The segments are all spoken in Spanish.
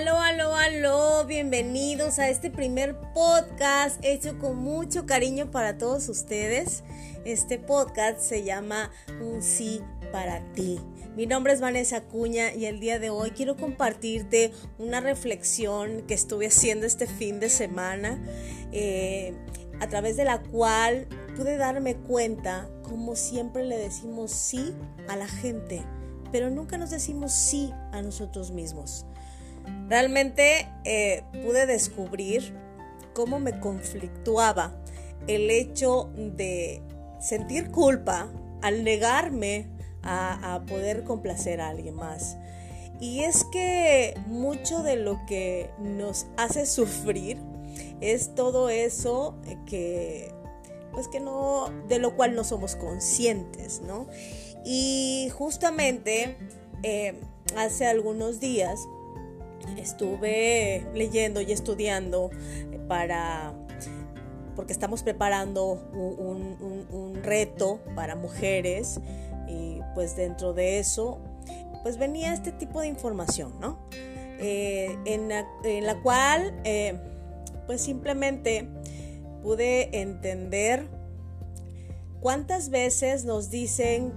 Aló, aló, aló, bienvenidos a este primer podcast hecho con mucho cariño para todos ustedes. Este podcast se llama Un sí para ti. Mi nombre es Vanessa Cuña y el día de hoy quiero compartirte una reflexión que estuve haciendo este fin de semana, eh, a través de la cual pude darme cuenta como siempre le decimos sí a la gente, pero nunca nos decimos sí a nosotros mismos. Realmente eh, pude descubrir cómo me conflictuaba el hecho de sentir culpa al negarme a, poder complacer a alguien más. Y es que mucho de lo que nos hace sufrir es todo eso que pues que no de lo cual no somos conscientes, ¿no? Y justamente eh, hace algunos días estuve leyendo y estudiando para porque estamos preparando un, reto para mujeres y pues dentro de eso pues venía este tipo de información, ¿no? Eh, en, la, cual eh, pues simplemente pude entender cuántas veces nos dicen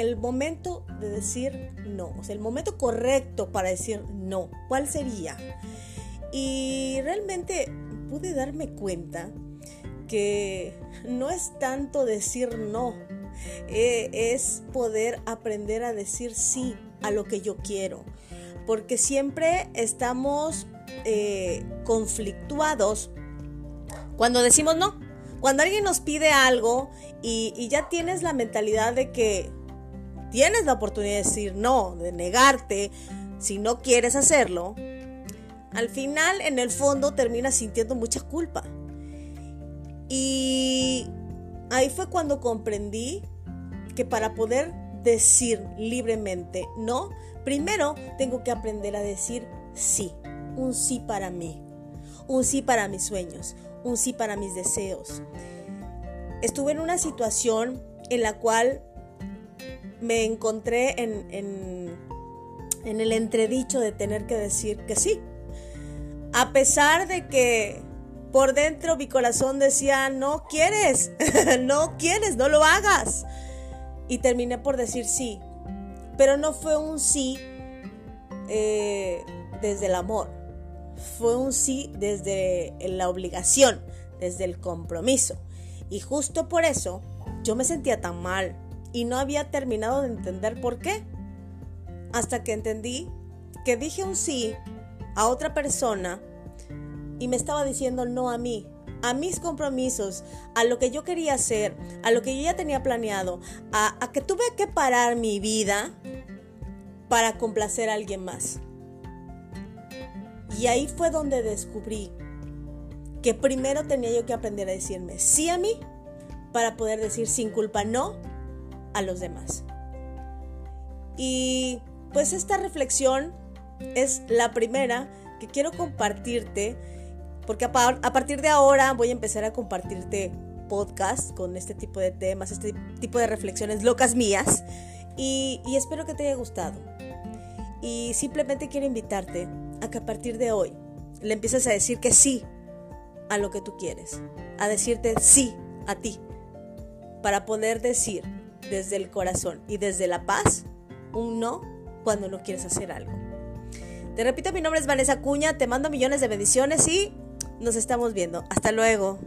el momento de decir no, o sea, el momento correcto para decir no, ¿cuál sería? Y realmente pude darme cuenta que no es tanto decir no, eh, es poder aprender a decir sí a lo que yo quiero, porque siempre estamos eh, conflictuados cuando decimos no. Cuando alguien nos pide algo y ya tienes la mentalidad de que tienes la oportunidad de decir no, de negarte, si no quieres hacerlo, al final en el fondo terminas sintiendo mucha culpa. Y ahí fue cuando comprendí que para poder decir libremente no, primero tengo que aprender a decir sí, un sí para mí, un sí para mis sueños, un sí para mis deseos. Estuve en una situación en la cual me encontré en, el entredicho de tener que decir que sí. A pesar de que por dentro mi corazón decía, no quieres, no quieres, no lo hagas. Y terminé por decir sí. Pero no fue un sí eh, desde el amor. Fue un sí desde la obligación, desde el compromiso. Y justo por eso yo me sentía tan mal, y no había terminado de entender por qué. Hasta que entendí que dije un sí a otra persona y me estaba diciendo no a mí, a mis compromisos, a lo que yo quería hacer, a lo que yo ya tenía planeado, a, que tuve que parar mi vida para complacer a alguien más. Y ahí fue donde descubrí que primero tenía yo que aprender a decirme sí a mí para poder decir sin culpa no a los demás. Y pues esta reflexión es la primera que quiero compartirte, porque a, partir de ahora voy a empezar a compartirte podcast con este tipo de temas, este tipo de reflexiones locas mías, y, y espero que te haya gustado. Y simplemente quiero invitarte a que a partir de hoy le empieces a decir que sí a lo que tú quieres, a decirte sí a ti, para poder decir desde el corazón y desde la paz un no cuando no quieres hacer algo. Te repito, mi nombre es Vanessa Cuña, te mando millones de bendiciones y nos estamos viendo. Hasta luego.